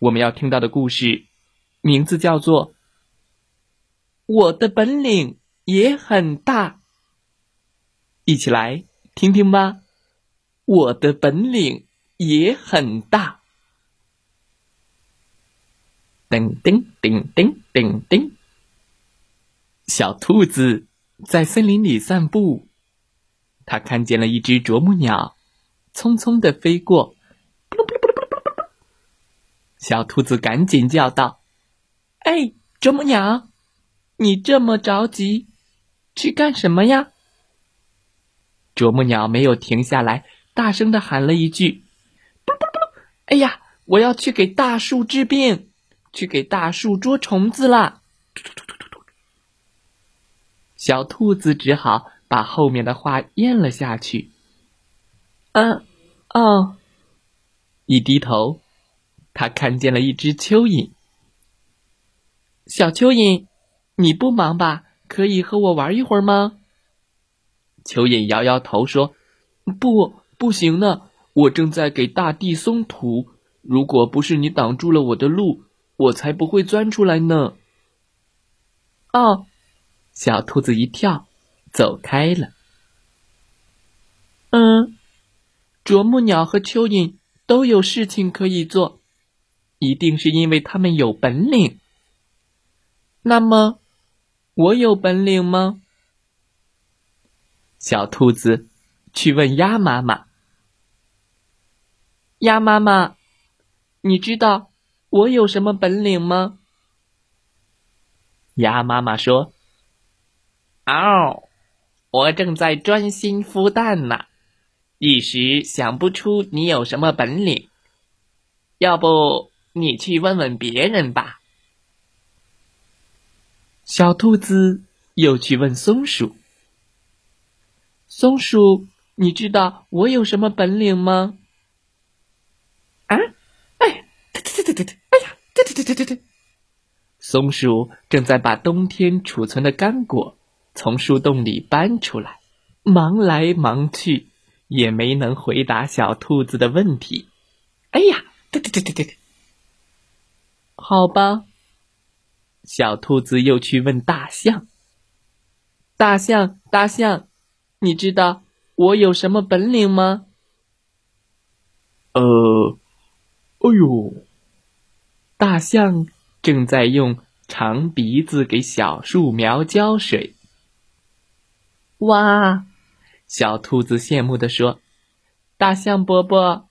我们要听到的故事，名字叫做《我的本领也很大》，一起来听听吧。我的本领。也很大。叮叮叮叮叮叮，小兔子在森林里散步，它看见了一只啄木鸟，匆匆的飞过。小兔子赶紧叫道：“哎，啄木鸟，你这么着急，去干什么呀？”啄木鸟没有停下来，大声的喊了一句。不不不哎呀！我要去给大树治病，去给大树捉虫子了。小兔子只好把后面的话咽了下去。嗯，哦。一低头，他看见了一只蚯蚓。小蚯蚓，你不忙吧？可以和我玩一会儿吗？蚯蚓摇摇头说：“不，不行呢。”我正在给大地松土，如果不是你挡住了我的路，我才不会钻出来呢。哦，小兔子一跳，走开了。嗯，啄木鸟和蚯蚓都有事情可以做，一定是因为他们有本领。那么，我有本领吗？小兔子去问鸭妈妈。鸭妈妈，你知道我有什么本领吗？鸭妈妈说：“哦，我正在专心孵蛋呢，一时想不出你有什么本领。要不你去问问别人吧。”小兔子又去问松鼠：“松鼠，你知道我有什么本领吗？”啊！哎，对对对对对！哎呀，对对对对对对！松鼠正在把冬天储存的干果从树洞里搬出来，忙来忙去，也没能回答小兔子的问题。哎呀，对对对对对！好吧，小兔子又去问大象：“大象，大象，你知道我有什么本领吗？”呃。哎呦！大象正在用长鼻子给小树苗浇水。哇！小兔子羡慕地说：“大象伯伯，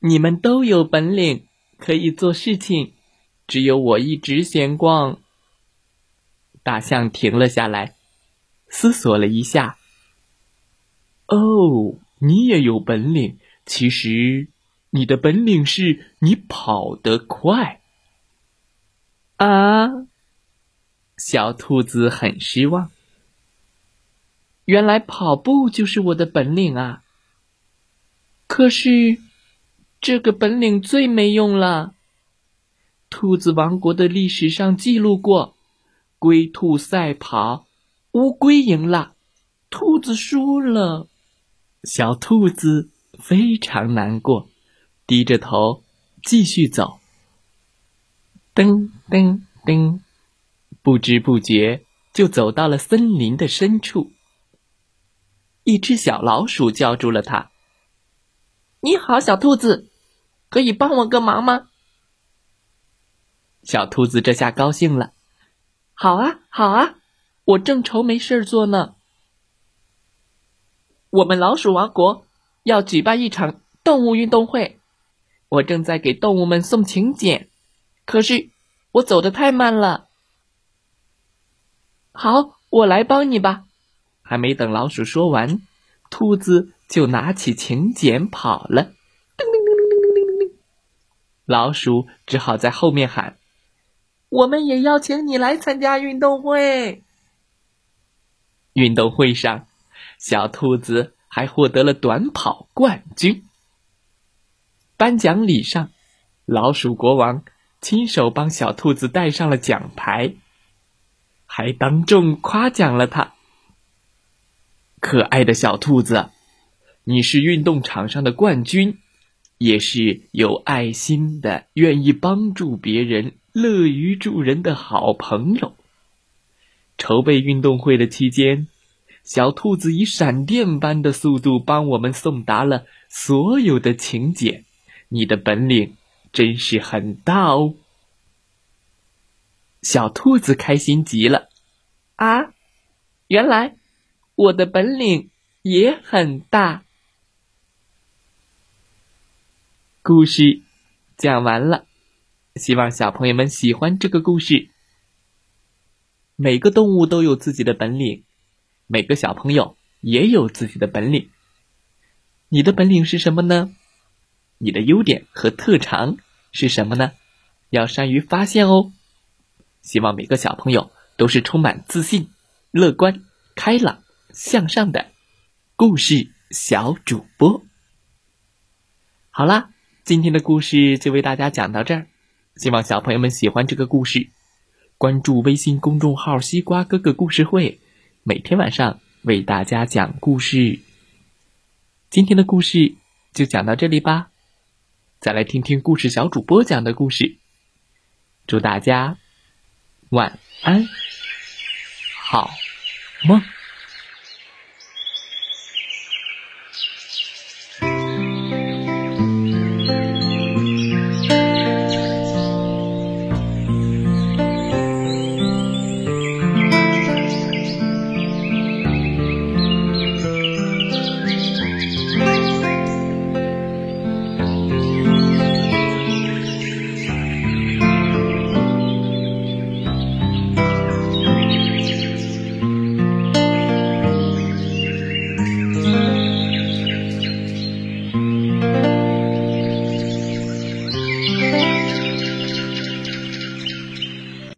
你们都有本领，可以做事情，只有我一直闲逛。”大象停了下来，思索了一下。哦，你也有本领，其实。你的本领是你跑得快啊！小兔子很失望。原来跑步就是我的本领啊！可是这个本领最没用了。兔子王国的历史上记录过，龟兔赛跑，乌龟赢了，兔子输了。小兔子非常难过。低着头继续走，噔噔噔，不知不觉就走到了森林的深处。一只小老鼠叫住了他：“你好，小兔子，可以帮我个忙吗？”小兔子这下高兴了：“好啊，好啊，我正愁没事做呢。我们老鼠王国要举办一场动物运动会。”我正在给动物们送请柬，可是我走的太慢了。好，我来帮你吧。还没等老鼠说完，兔子就拿起请柬跑了。老鼠只好在后面喊：“我们也邀请你来参加运动会。”运动会上，小兔子还获得了短跑冠军。颁奖礼上，老鼠国王亲手帮小兔子戴上了奖牌，还当众夸奖了他。可爱的小兔子，你是运动场上的冠军，也是有爱心的、愿意帮助别人、乐于助人的好朋友。筹备运动会的期间，小兔子以闪电般的速度帮我们送达了所有的请柬。你的本领真是很大哦！小兔子开心极了啊！原来。我的本领也很大。故事讲完了，希望小朋友们喜欢这个故事。每个动物都有自己的本领，每个小朋友也有自己的本领。你的本领是什么呢？你的优点和特长是什么呢？要善于发现哦。希望每个小朋友都是充满自信、乐观、开朗。向上的故事小主播，好啦，今天的故事就为大家讲到这儿。希望小朋友们喜欢这个故事，关注微信公众号“西瓜哥哥故事会”，每天晚上为大家讲故事。今天的故事就讲到这里吧，再来听听故事小主播讲的故事。祝大家晚安，好梦。